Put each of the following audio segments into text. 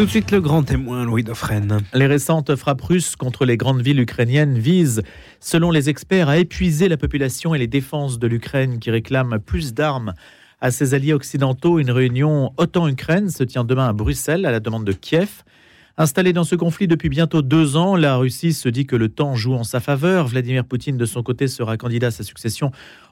Tout de suite, le grand témoin, Louis Dauphren. Les récentes frappes russes contre les grandes villes ukrainiennes visent, selon les experts, à épuiser la population et les défenses de l'Ukraine qui réclament plus d'armes à ses alliés occidentaux. Une réunion OTAN-Ukraine se tient demain à Bruxelles à la demande de Kiev. Installée dans ce conflit depuis bientôt deux ans, la Russie se dit que le temps joue en sa faveur. Vladimir Poutine, de son côté, sera candidat à sa succession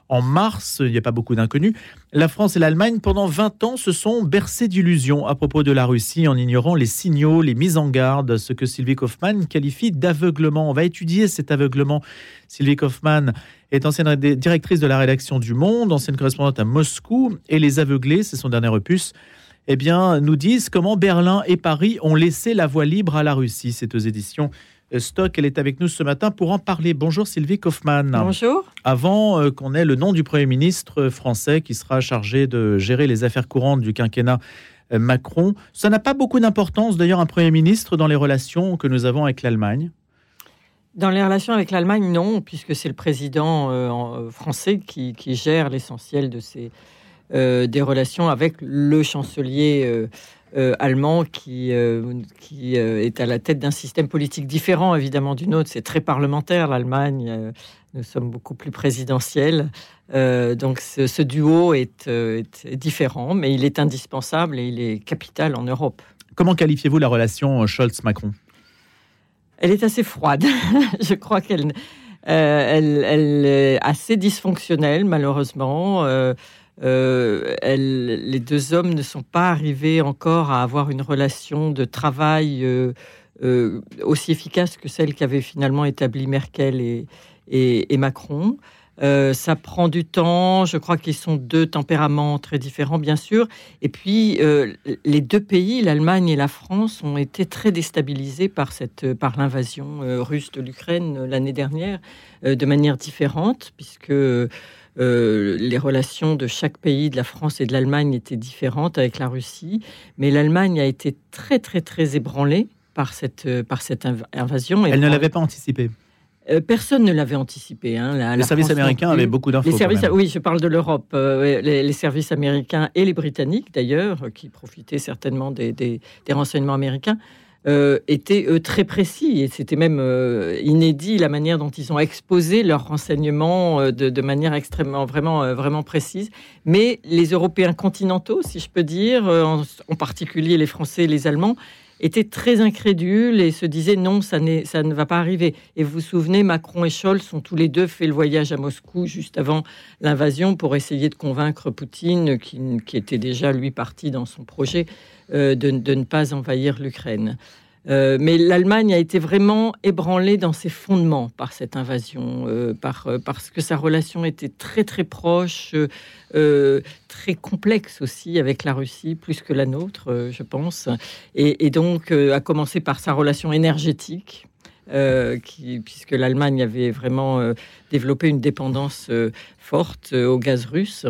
en mars. Il n'y a pas beaucoup d'inconnus. La France et l'Allemagne, pendant 20 ans, se sont bercés d'illusions à propos de la Russie en ignorant les signaux, les mises en garde, ce que Sylvie Kaufmann qualifie d'aveuglement. On va étudier cet aveuglement. Sylvie Kaufmann est ancienne directrice de la rédaction du Monde, ancienne correspondante à Moscou, et Les Aveuglés, c'est son dernier opus eh bien, nous disent comment Berlin et Paris ont laissé la voie libre à la Russie. C'est aux éditions Stock. Elle est avec nous ce matin pour en parler. Bonjour Sylvie Kaufmann. Bonjour. Avant euh, qu'on ait le nom du Premier ministre français qui sera chargé de gérer les affaires courantes du quinquennat euh, Macron, ça n'a pas beaucoup d'importance d'ailleurs un Premier ministre dans les relations que nous avons avec l'Allemagne? Dans les relations avec l'Allemagne, non, puisque c'est le président français qui, qui gère l'essentiel de ces, euh, des relations avec le chancelier euh, euh, allemand qui, qui est à la tête d'un système politique différent évidemment du nôtre. C'est très parlementaire l'Allemagne. nous sommes beaucoup plus présidentiels. donc ce, duo est, est, différent, mais il est indispensable et il est capital en Europe. Comment qualifiez-vous la relation Scholz-Macron? Elle est assez froide. Je crois qu'elle elle, elle, est assez dysfonctionnelle, malheureusement. Euh, les deux hommes ne sont pas arrivés encore à avoir une relation de travail euh, euh, aussi efficace que celle qu'avaient finalement établie Merkel et, et, Macron. ça prend du temps. Je crois qu'ils sont deux tempéraments très différents, bien sûr. Et puis, les deux pays, l'Allemagne et la France, ont été très déstabilisés par par l'invasion russe de l'Ukraine l'année dernière, de manière différente, puisque euh, les relations de chaque pays, de la France et de l'Allemagne, étaient différentes avec la Russie. Mais l'Allemagne a été très, très, très ébranlée par cette, euh, par cette invasion. Elle ne l'avait pas anticipé. Euh, personne ne l'avait anticipé. Hein. les services américains avaient beaucoup d'infos. Oui, je parle de l'Europe. les, services américains et les Britanniques, d'ailleurs, qui profitaient certainement des, des renseignements américains, euh, étaient très précis et c'était même euh, inédit la manière dont ils ont exposé leurs renseignements euh, de, manière extrêmement vraiment vraiment précise. Mais les Européens continentaux, si je peux dire, en, particulier les Français et les Allemands, étaient très incrédules et se disaient non, ça, ça ne va pas arriver. Et vous vous souvenez, Macron et Scholz ont tous les deux fait le voyage à Moscou juste avant l'invasion pour essayer de convaincre Poutine, qui, était déjà lui parti dans son projet euh, de, ne pas envahir l'Ukraine. Euh, mais l'Allemagne a été vraiment ébranlée dans ses fondements par cette invasion, euh, par, parce que sa relation était très très proche, très complexe aussi avec la Russie, plus que la nôtre, je pense. Et, et donc, a commencé par sa relation énergétique, qui, puisque l'Allemagne avait vraiment développé une dépendance forte au gaz russe.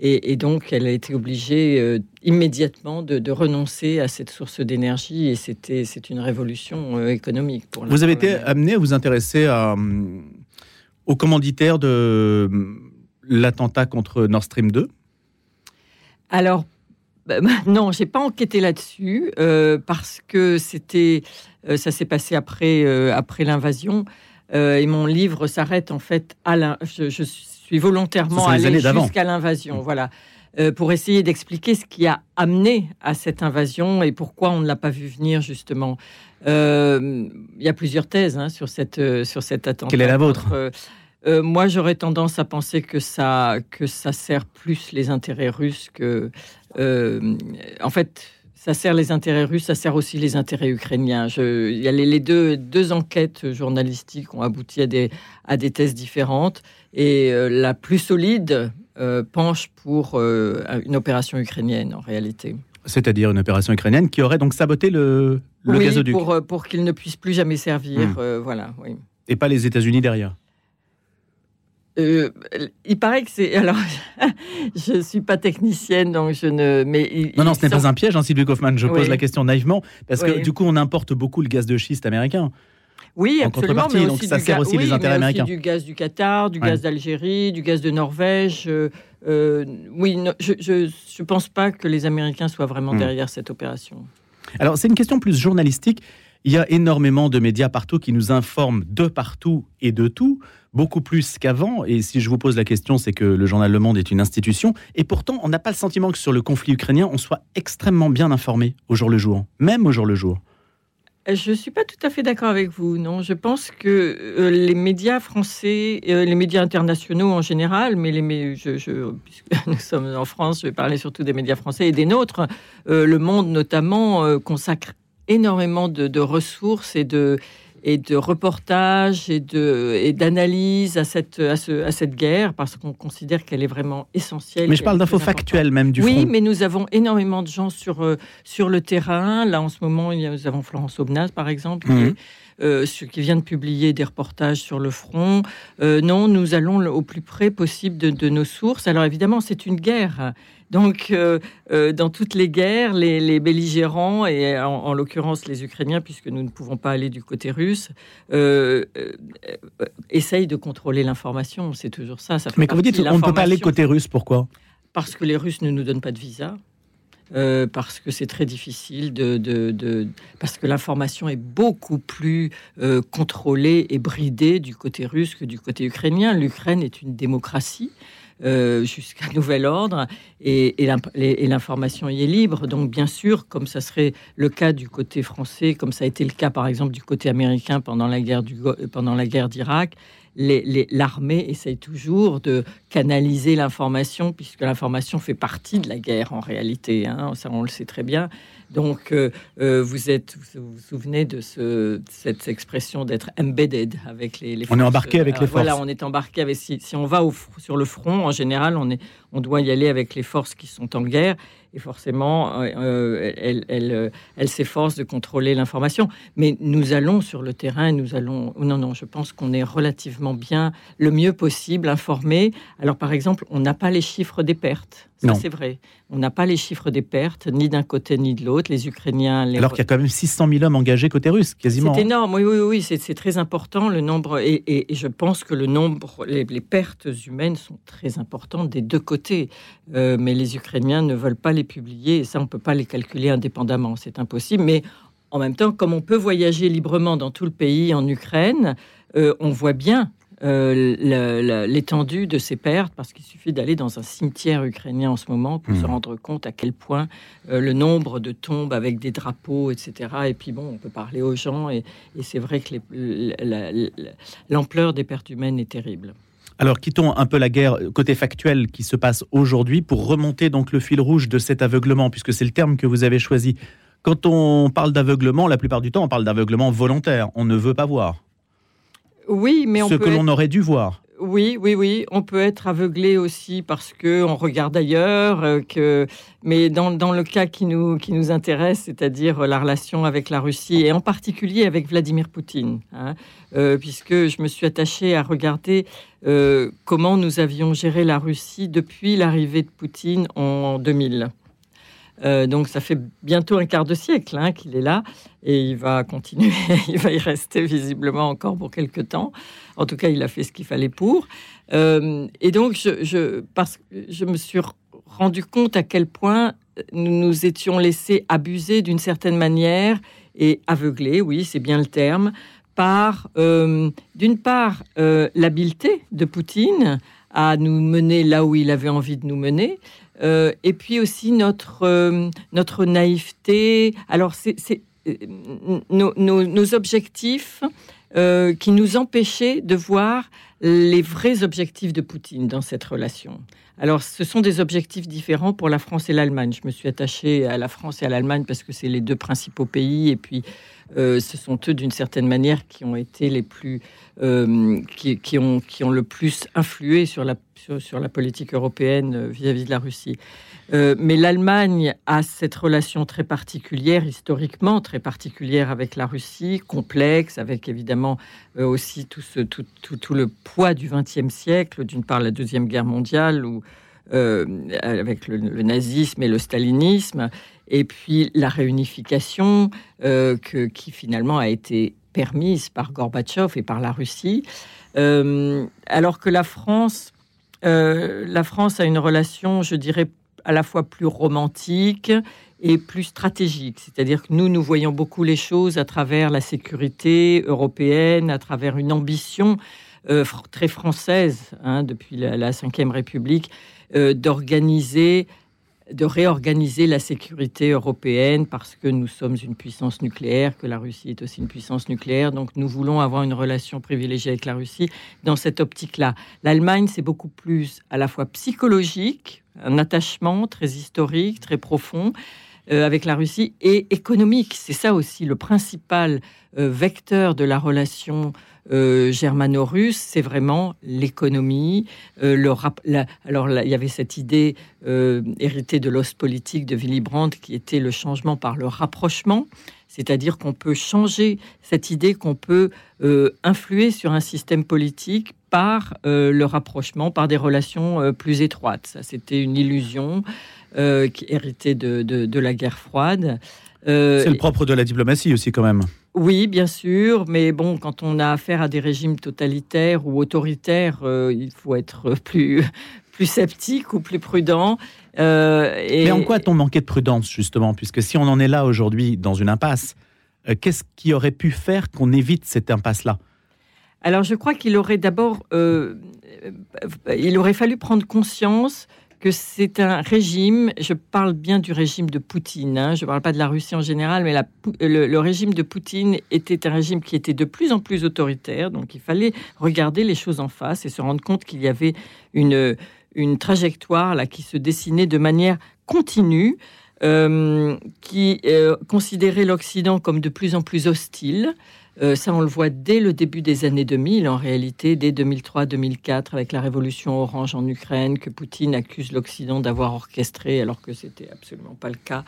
Et, donc, elle a été obligée euh, immédiatement de, renoncer à cette source d'énergie. Et c'était, c'est une révolution euh, économique. Pour vous avez été amené à vous intéresser à, euh, au commanditaire de l'attentat contre Nord Stream 2 Alors, bah, bah, non, j'ai pas enquêté là-dessus parce que c'était, ça s'est passé après, après l'invasion. et mon livre s'arrête en fait à la. Je, je, suis volontairement allé jusqu'à l'invasion. Voilà. Euh, pour essayer d'expliquer ce qui a amené à cette invasion et pourquoi on ne l'a pas vu venir justement. Euh, il y a plusieurs thèses hein, sur cette euh, sur cet attentat. Quelle est la vôtre? Moi, j'aurais tendance à penser que ça que ça sert plus les intérêts russes que en fait ça sert les intérêts russes, ça sert aussi les intérêts ukrainiens. Je, il y a les, deux, deux, enquêtes journalistiques ont abouti à des, à des thèses différentes. Et euh, la plus solide euh, penche pour euh, une opération ukrainienne, en réalité. C'est-à-dire une opération ukrainienne qui aurait donc saboté le, le gazoduc pour, pour qu'il ne puisse plus jamais servir. Hmm. voilà, oui. Et pas les États-Unis derrière euh, il paraît que c'est. Alors, je suis pas technicienne, donc je ne. Mais non, non, ce n'est pas un piège, hein, Sylvie Kaufmann. Je pose la question naïvement parce que du coup, on importe beaucoup le gaz de schiste américain. Oui, absolument. Mais donc ça sert aussi les intérêts américains. du gaz du Qatar, du gaz d'Algérie, du gaz de Norvège. Euh, euh, oui, je ne pense pas que les Américains soient vraiment hmm. derrière cette opération. Alors, c'est une question plus journalistique. Il y a énormément de médias partout qui nous informent de partout et de tout, beaucoup plus qu'avant. Et si je vous pose la question, c'est que le journal Le Monde est une institution. Et pourtant, on n'a pas le sentiment que sur le conflit ukrainien, on soit extrêmement bien informé au jour le jour, même au jour le jour. Je ne suis pas tout à fait d'accord avec vous, non. Je pense que euh, les médias français, euh, les médias internationaux en général, mais les, je, puisque nous sommes en France, je vais parler surtout des médias français et des nôtres, euh, le monde notamment consacre énormément de, ressources et de, et de reportages et de et à cette à, ce, à, cette guerre parce qu'on considère qu'elle est vraiment essentielle. Mais je parle d'infos factuelles même du oui, front. Mais nous avons énormément de gens sur euh, sur le terrain. Là en ce moment, nous avons Florence Aubenas par exemple. Qui, mhm. Euh, qui vient de publier des reportages sur le front. Euh, non, nous allons au plus près possible de, de nos sources. Alors évidemment, c'est une guerre. Donc, euh, euh, dans toutes les guerres, les, belligérants, et en, l'occurrence les Ukrainiens, puisque nous ne pouvons pas aller du côté russe, euh, essayent de contrôler l'information. C'est toujours ça. ça Mais quand vous dites on ne peut pas aller côté russe, pourquoi? Parce que les Russes ne nous donnent pas de visa. Parce que c'est très difficile de, parce que l'information est beaucoup plus contrôlée et bridée du côté russe que du côté ukrainien. L'Ukraine est une démocratie. Euh, jusqu'à nouvel ordre et, l'information y est libre. Donc, bien sûr, comme ça serait le cas du côté français, comme ça a été le cas par exemple du côté américain pendant la guerre du l'armée essaye toujours de canaliser l'information, puisque l'information fait partie de la guerre en réalité. Hein, ça, on le sait très bien. Donc, euh, euh, vous êtes, vous vous souvenez de ce, cette expression d'être embedded avec les, On est embarqué avec les forces. Voilà, on est embarqué avec. Si, si on va au, sur le front, en général, on est, on doit y aller avec les forces qui sont en guerre et forcément, euh, euh, elle, euh, elle, s'efforce de contrôler l'information. Mais nous allons sur le terrain, nous allons. Non, non, je pense qu'on est relativement bien, le mieux possible informé. Alors, par exemple, on n'a pas les chiffres des pertes. Ça, c'est vrai. On n'a pas les chiffres des pertes, ni d'un côté ni de l'autre. Les Ukrainiens. Les... Alors qu'il y a quand même 600 000 hommes engagés côté russe, quasiment. C'est énorme, oui, oui, oui, c'est très important le nombre. Et, je pense que le nombre, les, pertes humaines sont très importantes des deux côtés. mais les Ukrainiens ne veulent pas les publier, et ça, on ne peut pas les calculer indépendamment, c'est impossible. Mais en même temps, comme on peut voyager librement dans tout le pays, en Ukraine, euh, on voit bien euh, l'étendue de ces pertes, parce qu'il suffit d'aller dans un cimetière ukrainien en ce moment pour se hmm. rendre compte à quel point euh, le nombre de tombes avec des drapeaux, etc. Et puis bon, on peut parler aux gens, et, et c'est vrai que l'ampleur des pertes humaines est terrible. Alors quittons un peu la guerre côté factuel qui se passe aujourd'hui pour remonter donc le fil rouge de cet aveuglement, puisque c'est le terme que vous avez choisi. Quand on parle d'aveuglement, la plupart du temps, on parle d'aveuglement volontaire. On ne veut pas voir. Oui, mais on ce que l'on aurait dû voir. Oui, oui, oui. On peut être aveuglé aussi parce que on regarde ailleurs. Euh. Mais dans, le cas qui nous, qui intéresse, c'est-à-dire la relation avec la Russie et en particulier avec Vladimir Poutine, hein, euh, puisque je me suis attachée à regarder euh, comment nous avions géré la Russie depuis l'arrivée de Poutine en 2000. Donc ça fait bientôt un quart de siècle hein, qu'il est là et il va continuer, il va y rester visiblement encore pour quelques temps. En tout cas, il a fait ce qu'il fallait pour. Euh, et donc, je, parce, je me suis rendu compte à quel point nous nous étions laissés abuser d'une certaine manière et aveuglés, oui, c'est bien le terme, par, euh, d'une part, euh, l'habileté de Poutine à nous mener là où il avait envie de nous mener, et puis aussi notre, notre naïveté. Alors, c'est nos, nos, objectifs euh, qui nous empêchaient de voir les vrais objectifs de Poutine dans cette relation. Alors, ce sont des objectifs différents pour la France et l'Allemagne. Je me suis attachée à la France et à l'Allemagne parce que c'est les deux principaux pays, et puis euh, ce sont eux, d'une certaine manière, qui ont été les plus, euh, le plus influé sur la, sur, politique européenne vis-à-vis de la Russie. Euh, mais l'Allemagne a cette relation très particulière, historiquement très particulière avec la Russie, complexe, avec évidemment euh, aussi tout, le poids du XXe siècle, d'une part la Deuxième Guerre mondiale, ou, euh, avec le, nazisme et le stalinisme, et puis la réunification que, qui finalement a été permise par Gorbatchev et par la Russie, alors que la France... la France a une relation, je dirais, à la fois plus romantique est plus stratégique. C'est-à-dire que nous, nous voyons beaucoup les choses à travers la sécurité européenne, à travers une ambition euh, très française hein, depuis la, Ve République euh, d'organiser de réorganiser la sécurité européenne parce que nous sommes une puissance nucléaire, que la Russie est aussi une puissance nucléaire. Donc nous voulons avoir une relation privilégiée avec la Russie dans cette optique-là. L'Allemagne, c'est beaucoup plus à la fois psychologique, un attachement très historique, très profond. Euh, avec la Russie et économique. C'est ça aussi le principal euh, vecteur de la relation euh, germano-russe, c'est vraiment l'économie. Euh, alors il y avait cette idée héritée de l'os politique de Willy Brandt qui était le changement par le rapprochement, c'est-à-dire qu'on peut changer cette idée qu'on peut influer sur un système politique par le rapprochement, par des relations plus étroites. Ça, c'était une illusion qui héritée de, de, la guerre froide. c'est le propre de la diplomatie aussi, quand même. Oui, bien sûr, mais bon, quand on a affaire à des régimes totalitaires ou autoritaires, euh, il faut être plus, plus sceptique ou plus prudent. Euh, mais en quoi a-t-on manqué de prudence, justement Puisque si on en est là aujourd'hui dans une impasse, euh, qu'est-ce qui aurait pu faire qu'on évite cette impasse-là? Alors je crois qu'il aurait d'abord, il aurait fallu prendre conscience que c'est un régime, je parle bien du régime de Poutine, hein, je ne parle pas de la Russie en général, mais le, régime de Poutine était un régime qui était de plus en plus autoritaire, donc il fallait regarder les choses en face et se rendre compte qu'il y avait une, une trajectoire là, qui se dessinait de manière continue. Euh, qui euh, considérait l'Occident comme de plus en plus hostile, euh, ça, on le voit dès le début des années 2000, en réalité, dès 2003-2004, avec la révolution orange en Ukraine, que Poutine accuse l'Occident d'avoir orchestré, alors que c'était absolument pas le cas.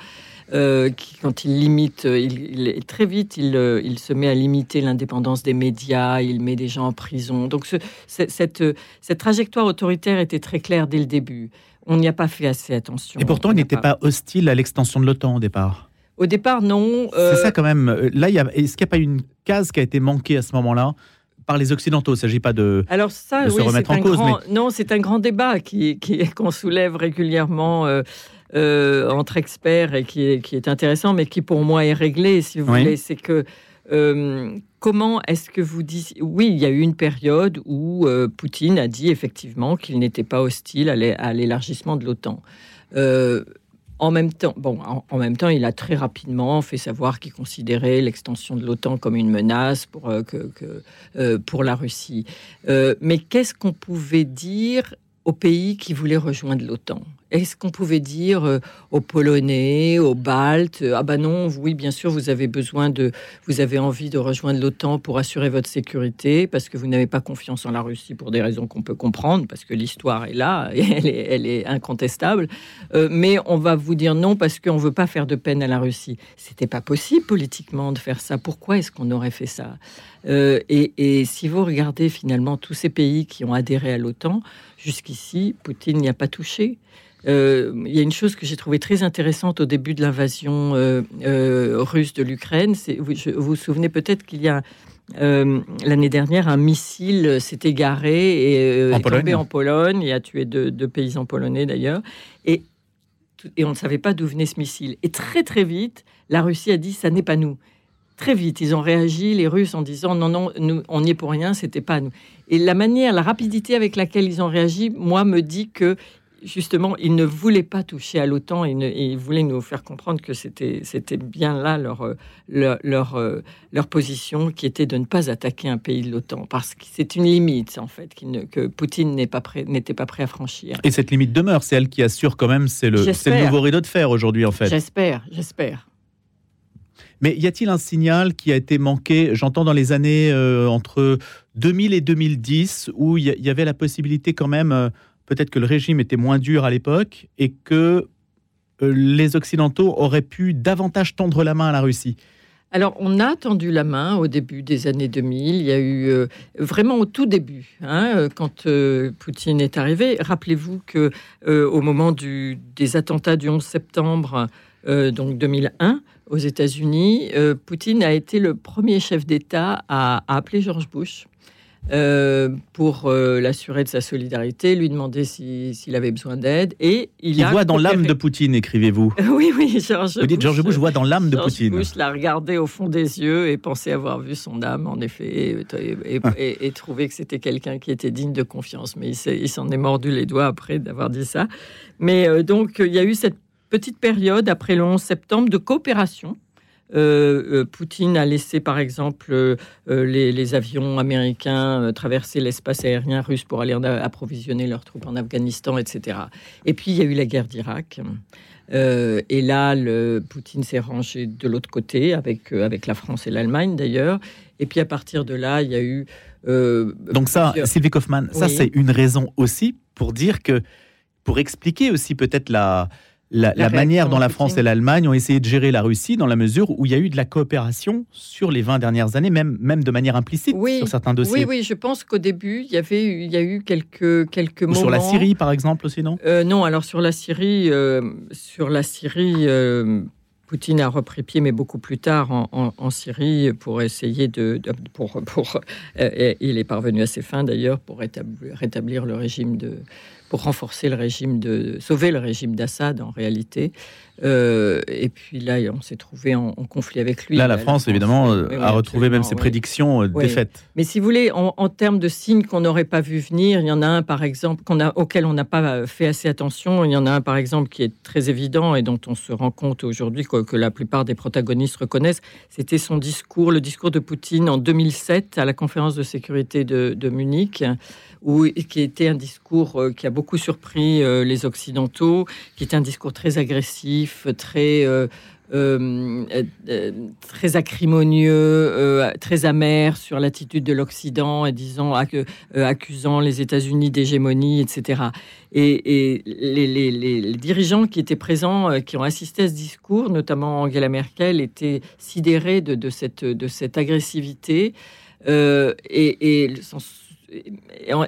Euh, qui, quand il limite, il, très vite, euh, il, se met à limiter l'indépendance des médias, il met des gens en prison. Donc, cette, cette trajectoire autoritaire était très claire dès le début. On n'y a pas fait assez attention. Et pourtant, il n'était pas hostile à l'extension de l'OTAN au départ. Au départ, non. C'est ça quand même. Là, est-ce qu'il n'y a pas une case qui a été manquée à ce moment-là par les Occidentaux? Il ne s'agit pas de, Alors ça, se remettre en cause. Non, c'est un grand débat qui, qu'on soulève régulièrement euh, euh, entre experts et qui est, qui est, intéressant, mais qui pour moi est réglé, si vous voulez. C'est que euh, comment est-ce que vous dites Oui, il y a eu une période où Poutine a dit effectivement qu'il n'était pas hostile à l'élargissement de l'OTAN. En même temps, il a très rapidement fait savoir qu'il considérait l'extension de l'OTAN comme une menace pour, euh, euh, la Russie. Euh, mais qu'est-ce qu'on pouvait dire aux pays qui voulaient rejoindre l'OTAN? Est-ce qu'on pouvait dire euh, aux Polonais, aux Baltes, ah ben non, oui, bien sûr, vous avez besoin de, vous avez envie de rejoindre l'OTAN pour assurer votre sécurité, parce que vous n'avez pas confiance en la Russie pour des raisons qu'on peut comprendre, parce que l'histoire est là, et elle est, incontestable. Euh, mais on va vous dire non parce qu'on veut pas faire de peine à la Russie. C'était pas possible politiquement de faire ça. Pourquoi est-ce qu'on aurait fait ça? Euh, et, et si vous regardez finalement tous ces pays qui ont adhéré à l'OTAN, jusqu'ici, Poutine n'y a pas touché. Euh, il y a une chose que j'ai trouvée très intéressante au début de l'invasion euh, euh, russe de l'Ukraine. Vous, vous vous souvenez peut-être qu'il y a l'année dernière un missile s'est égaré et est tombé en Pologne et a tué deux, paysans polonais d'ailleurs. Et, et on ne savait pas d'où venait ce missile. Et très très vite, la Russie a dit ça n'est pas nous très vite. Ils ont réagi, les Russes, en disant non, non, nous, on n'y est pour rien, c'était pas nous. Et la manière, la rapidité avec laquelle ils ont réagi, moi, me dit que justement, ils ne voulaient pas toucher à l'OTAN et, ils voulaient nous faire comprendre que c'était bien là leur, euh, leur, euh, leur, position, qui était de ne pas attaquer un pays de l'OTAN, parce que c'est une limite, en fait, que Poutine n'était pas, prêt, pas prêt à franchir. Et cette limite demeure, c'est elle qui assure quand même, c'est le, le nouveau rideau de fer aujourd'hui, en fait. J'espère, j'espère. Mais y a-t-il un signal qui a été manqué? J'entends dans les années euh, entre 2000 et 2010, où il y, avait la possibilité quand même peut-être que le régime était moins dur à l'époque et que euh, les Occidentaux auraient pu davantage tendre la main à la Russie. Alors, on a tendu la main au début des années 2000. Il y a eu euh, vraiment au tout début, hein, euh, quand Poutine est arrivé. Rappelez-vous que au moment des attentats du 11 septembre, donc 2001, aux États-Unis, Poutine a été le premier chef d'État à, à appeler George Bush euh, pour euh, l'assurer de sa solidarité, lui demander si- s'il avait besoin d'aide. Et il, Il a voit dans l'âme de Poutine, écrivez-vous. Oui, oui, George Vous dites George Bush voit dans l'âme de Poutine. Bush l'a regardé au fond des yeux et pensait avoir vu son âme, en effet, et, et, et- et trouvé que c'était quelqu'un qui était digne de confiance. Mais il s'en est mordu les doigts après d'avoir dit ça. Mais euh, donc, il y a eu cette petite période après le 11 septembre de coopération. Euh, euh, Poutine a laissé, par exemple, euh, les, les avions américains traverser l'espace aérien russe pour aller approvisionner leurs troupes en Afghanistan, etc. Et puis, il y a eu la guerre d'Irak. Et là, le, Poutine s'est rangé de l'autre côté, avec, avec la France et l'Allemagne d'ailleurs. Et puis, à partir de là, il y a eu... Donc ça, Sylvie Kaufmann, ça c'est une raison aussi pour dire que, pour expliquer aussi peut-être la, la, La la manière dont la France et l'Allemagne ont essayé de gérer la Russie dans la mesure où il y a eu de la coopération sur les 20 dernières années, même, même de manière implicite Oui. sur certains dossiers. Oui, oui, je pense qu'au début, il y avait, eu- il y a eu quelques, quelques Ou moments... sur la Syrie par exemple aussi, non? Euh, non, alors sur la Syrie, euh, sur la Syrie, euh, Poutine a repris pied, mais beaucoup plus tard en, en- en Syrie pour essayer de, de- pour, pour et il est parvenu à ses fins d'ailleurs pour rétablir, rétablir le régime de, pour renforcer le régime de, sauver le régime d'Assad en réalité. Euh, et puis là, on s'est trouvé en, en conflit avec lui. Là, la France, évidemment, oui, euh, a retrouvé même ses oui. prédictions euh, Oui. défaites. Mais si vous voulez, en, en termes de signes qu'on n'aurait pas vu venir, il y en a un par exemple qu'on a, auquel on n'a pas fait assez attention. Il y en a un par exemple qui est très évident et dont on se rend compte aujourd'hui que, que la plupart des protagonistes reconnaissent. C'était son discours, le discours de Poutine en 2007 à la conférence de sécurité de, de Munich, où, qui était un discours euh, qui a beaucoup surpris euh, les Occidentaux, qui était un discours très agressif, très euh, très acrimonieux, très amer sur l'attitude de l'Occident et disant accu- accusant les États-Unis d'hégémonie, etc. Et, les, dirigeants qui étaient présents, qui ont assisté à ce discours, notamment Angela Merkel, étaient sidérés de, cette, agressivité et, et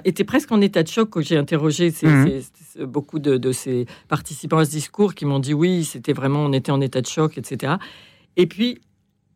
étaient presque en état de choc quand j'ai interrogé ces- Mhm. ces- beaucoup de, de ces participants à ce discours qui m'ont dit oui, c'était vraiment, on était en état de choc, etc. Et puis,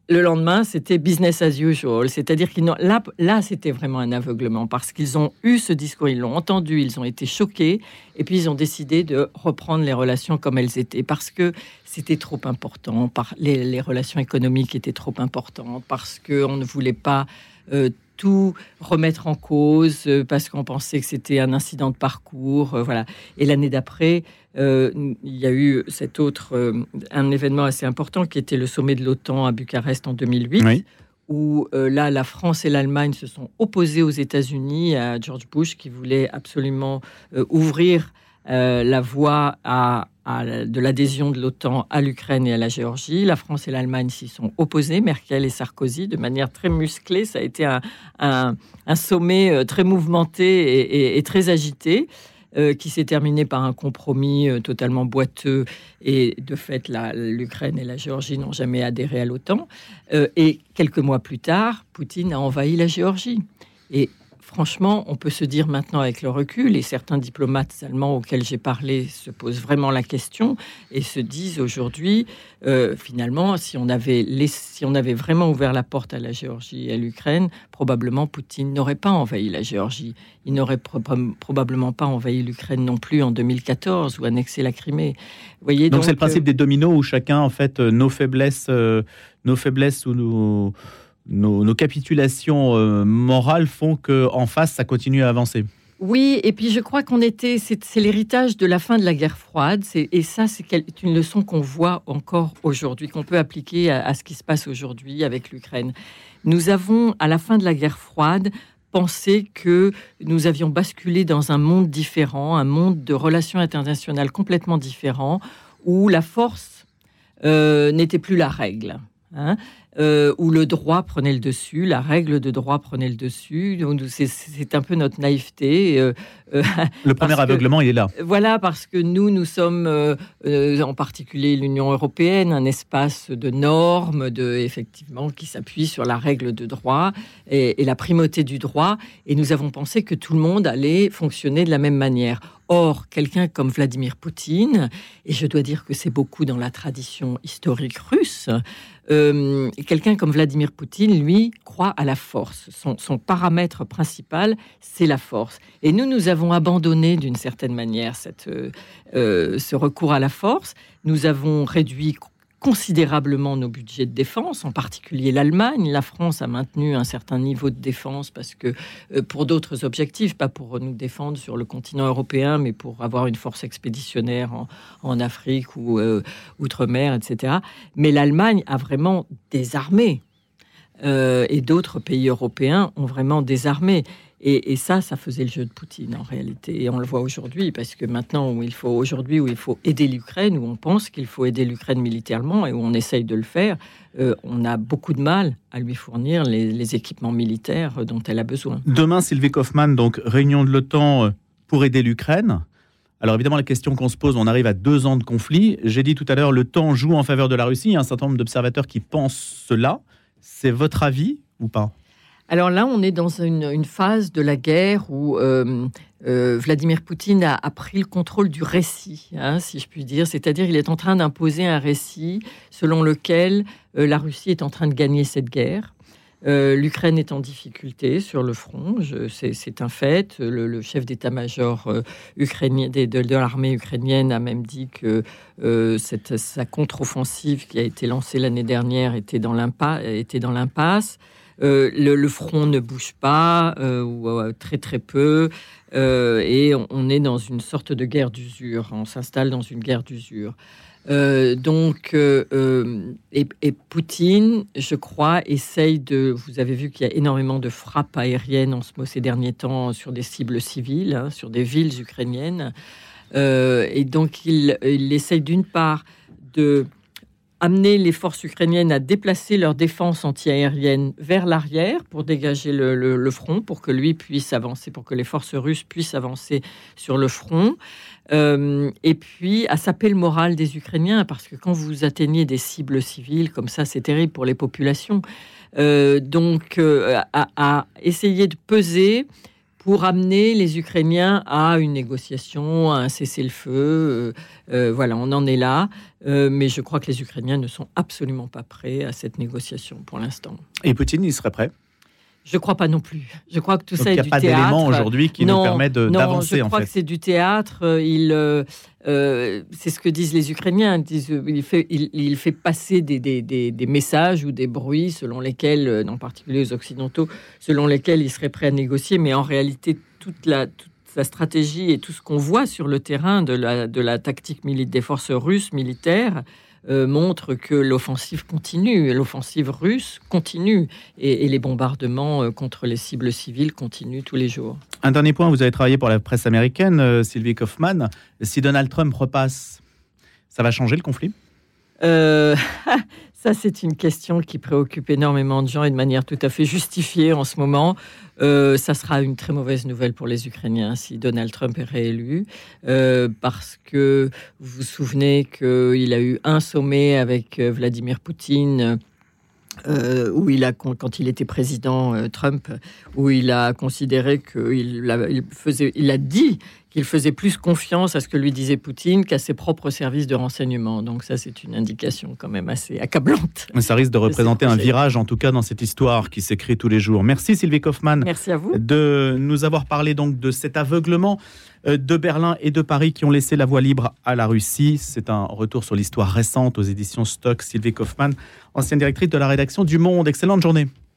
le lendemain, c'était business as usual. C'est-à-dire qu'ils là, là c'était vraiment un aveuglement parce qu'ils ont eu ce discours, ils l'ont entendu, ils ont été choqués et puis ils ont décidé de reprendre les relations comme elles étaient parce que c'était trop important, par, les, les relations économiques étaient trop importantes, parce qu'on ne voulait pas euh, tout remettre en cause, euh, parce qu'on pensait que c'était un incident de parcours. euh, voilà. Et l'année d'après, euh, il y a eu cet autre, euh, un événement assez important qui était le sommet de l'OTAN à Bucarest en 2008 Oui. où euh, là, la France et l'Allemagne se sont opposés aux États-Unis, à George Bush, qui voulait absolument ouvrir la voie à, de l'adhésion de l'OTAN à l'Ukraine et à la Géorgie. La France et l'Allemagne s'y sont opposés, Merkel et Sarkozy, de manière très musclée. Ça a été un, sommet euh, très mouvementé et, très agité. euh, qui s'est terminé par un compromis euh, totalement boiteux et de fait l'Ukraine et la Géorgie n'ont jamais adhéré à l'OTAN. Et quelques mois plus tard, Poutine a envahi la Géorgie. Et franchement, on peut se dire maintenant avec le recul, et certains diplomates allemands auxquels j'ai parlé se posent vraiment la question et se disent aujourd'hui, euh, finalement, si on, avait laissé- si on avait vraiment ouvert la porte à la Géorgie et à l'Ukraine, probablement Poutine n'aurait pas envahi la Géorgie. Il n'aurait pro- probablement pas envahi l'Ukraine non plus en 2014 ou annexé la Crimée. Vous voyez, Donc c'est le euh, principe des dominos où chacun, en fait, euh, nos faiblesses, nos faiblesses ou nos, nos, capitulations euh, morales font que en face, ça continue à avancer. Oui, et puis je crois qu'on était, c'est l'héritage de la fin de la guerre froide, et ça c'est une leçon qu'on voit encore aujourd'hui, qu'on peut appliquer à, à ce qui se passe aujourd'hui avec l'Ukraine. Nous avons, à la fin de la guerre froide, pensé que nous avions basculé dans un monde différent, un monde de relations internationales complètement différent, où la force euh, n'était plus la règle. hein, euh, où le droit prenait le dessus, la règle de droit prenait le dessus. Donc, C'est un peu notre naïveté. euh, euh, Le premier que- aveuglement, il est là. voilà, parce que nous, nous sommes, en particulier l'Union européenne, un espace de normes, de, effectivement, qui s'appuie sur la règle de droit et, et la primauté du droit. Et nous avons pensé que tout le monde allait fonctionner de la même manière. Or, quelqu'un comme Vladimir Poutine, et je dois dire que c'est beaucoup dans la tradition historique russe, euh, quelqu'un comme Vladimir Poutine, lui, croit à la force. Son, paramètre principal, c'est la force. Et nous, nous avons abandonné d'une certaine manière cette, euh, ce recours à la force. Nous avons réduit considérablement nos budgets de défense, en particulier l'Allemagne. La France a maintenu un certain niveau de défense parce que euh, pour d'autres objectifs, pas pour nous défendre sur le continent européen, mais pour avoir une force expéditionnaire en, Afrique ou euh, outre-mer, etc. Mais l'Allemagne a vraiment désarmé. Euh, et d'autres pays européens ont vraiment désarmé. Et, ça, ça faisait le jeu de Poutine en réalité. Et on le voit aujourd'hui, parce que maintenant, où il faut aujourd'hui, où il faut aider l'Ukraine, où on pense qu'il faut aider l'Ukraine militairement et où on essaye de le faire, euh, on a beaucoup de mal à lui fournir les, équipements militaires dont elle a besoin. Demain, Sylvie Kaufmann, donc réunion de l'OTAN euh, pour aider l'Ukraine. Alors évidemment, la question qu'on se pose, on arrive à deux ans de conflit. J'ai dit tout à l'heure, le temps joue en faveur de la Russie. Il y a un certain nombre d'observateurs qui pensent cela. C'est votre avis ou pas? Alors là, on est dans une, phase de la guerre où euh, euh, Vladimir Poutine a, pris le contrôle du récit, hein, si je puis dire. C'est-à-dire, il est en train d'imposer un récit selon lequel euh, la Russie est en train de gagner cette guerre. L'Ukraine est en difficulté sur le front, c'est un fait. Le, chef d'état-major de l'armée ukrainienne a même dit que cette, sa contre-offensive qui a été lancée l'année dernière était dans l'impasse. Euh, le, front ne bouge pas, euh, ou euh, très très peu, et on, est dans une sorte de guerre d'usure. On s'installe dans une guerre d'usure. donc, et, Poutine, je crois, essaye de. Vous avez vu qu'il y a énormément de frappes aériennes en ces derniers temps sur des cibles civiles, hein, sur des villes ukrainiennes. et donc, il essaye d'une part de amener les forces ukrainiennes à déplacer leur défense antiaérienne vers l'arrière pour dégager le, front, pour que lui puisse avancer, pour que les forces russes puissent avancer sur le front. Euh, et puis à saper le moral des Ukrainiens, parce que quand vous atteignez des cibles civiles comme ça, c'est terrible pour les populations. Euh, donc euh, à, essayer de peser pour amener les Ukrainiens à une négociation, à un cessez-le-feu. voilà, on en est là. Euh, mais je crois que les Ukrainiens ne sont absolument pas prêts à cette négociation pour l'instant. Et Poutine, il serait prêt? Je crois pas non plus. Je crois que tout ça est du théâtre. Il n'y a pas d'élément aujourd'hui qui nous permet d'avancer. Je crois que c'est du théâtre. Euh, il, euh, c'est ce que disent les Ukrainiens. il, fait, il, fait passer des, des, des, messages ou des bruits selon lesquels, en particulier aux Occidentaux, selon lesquels il serait prêt à négocier. Mais en réalité, toute la, toute la stratégie et tout ce qu'on voit sur le terrain de la, de la tactique militaire des forces russes militaires euh, montre que l'offensive continue, l'offensive russe continue et, les bombardements euh, contre les cibles civiles continuent tous les jours. Un dernier point, vous avez travaillé pour la presse américaine, euh, Sylvie Kaufmann. Si Donald Trump repasse, ça va changer le conflit? Ça, c'est une question qui préoccupe énormément de gens et de manière tout à fait justifiée en ce moment. Euh, ça sera une très mauvaise nouvelle pour les Ukrainiens si Donald Trump est réélu, euh, parce que vous vous souvenez qu'il a eu un sommet avec euh, Vladimir Poutine. quand il était président Trump, où il a considéré qu'il il faisait, il a dit qu'il faisait plus confiance à ce que lui disait Poutine qu'à ses propres services de renseignement. Donc ça, c'est une indication quand même assez accablante. Mais ça risque de représenter un virage, en tout cas, dans cette histoire qui s'écrit tous les jours. Merci Sylvie Kaufmann. Merci à vous. De nous avoir parlé donc de cet aveuglement euh, de Berlin et de Paris qui ont laissé la voie libre à la Russie. C'est un retour sur l'histoire récente aux éditions Stock. Sylvie Kaufmann, ancienne directrice de la rédaction du Monde. Excellente journée.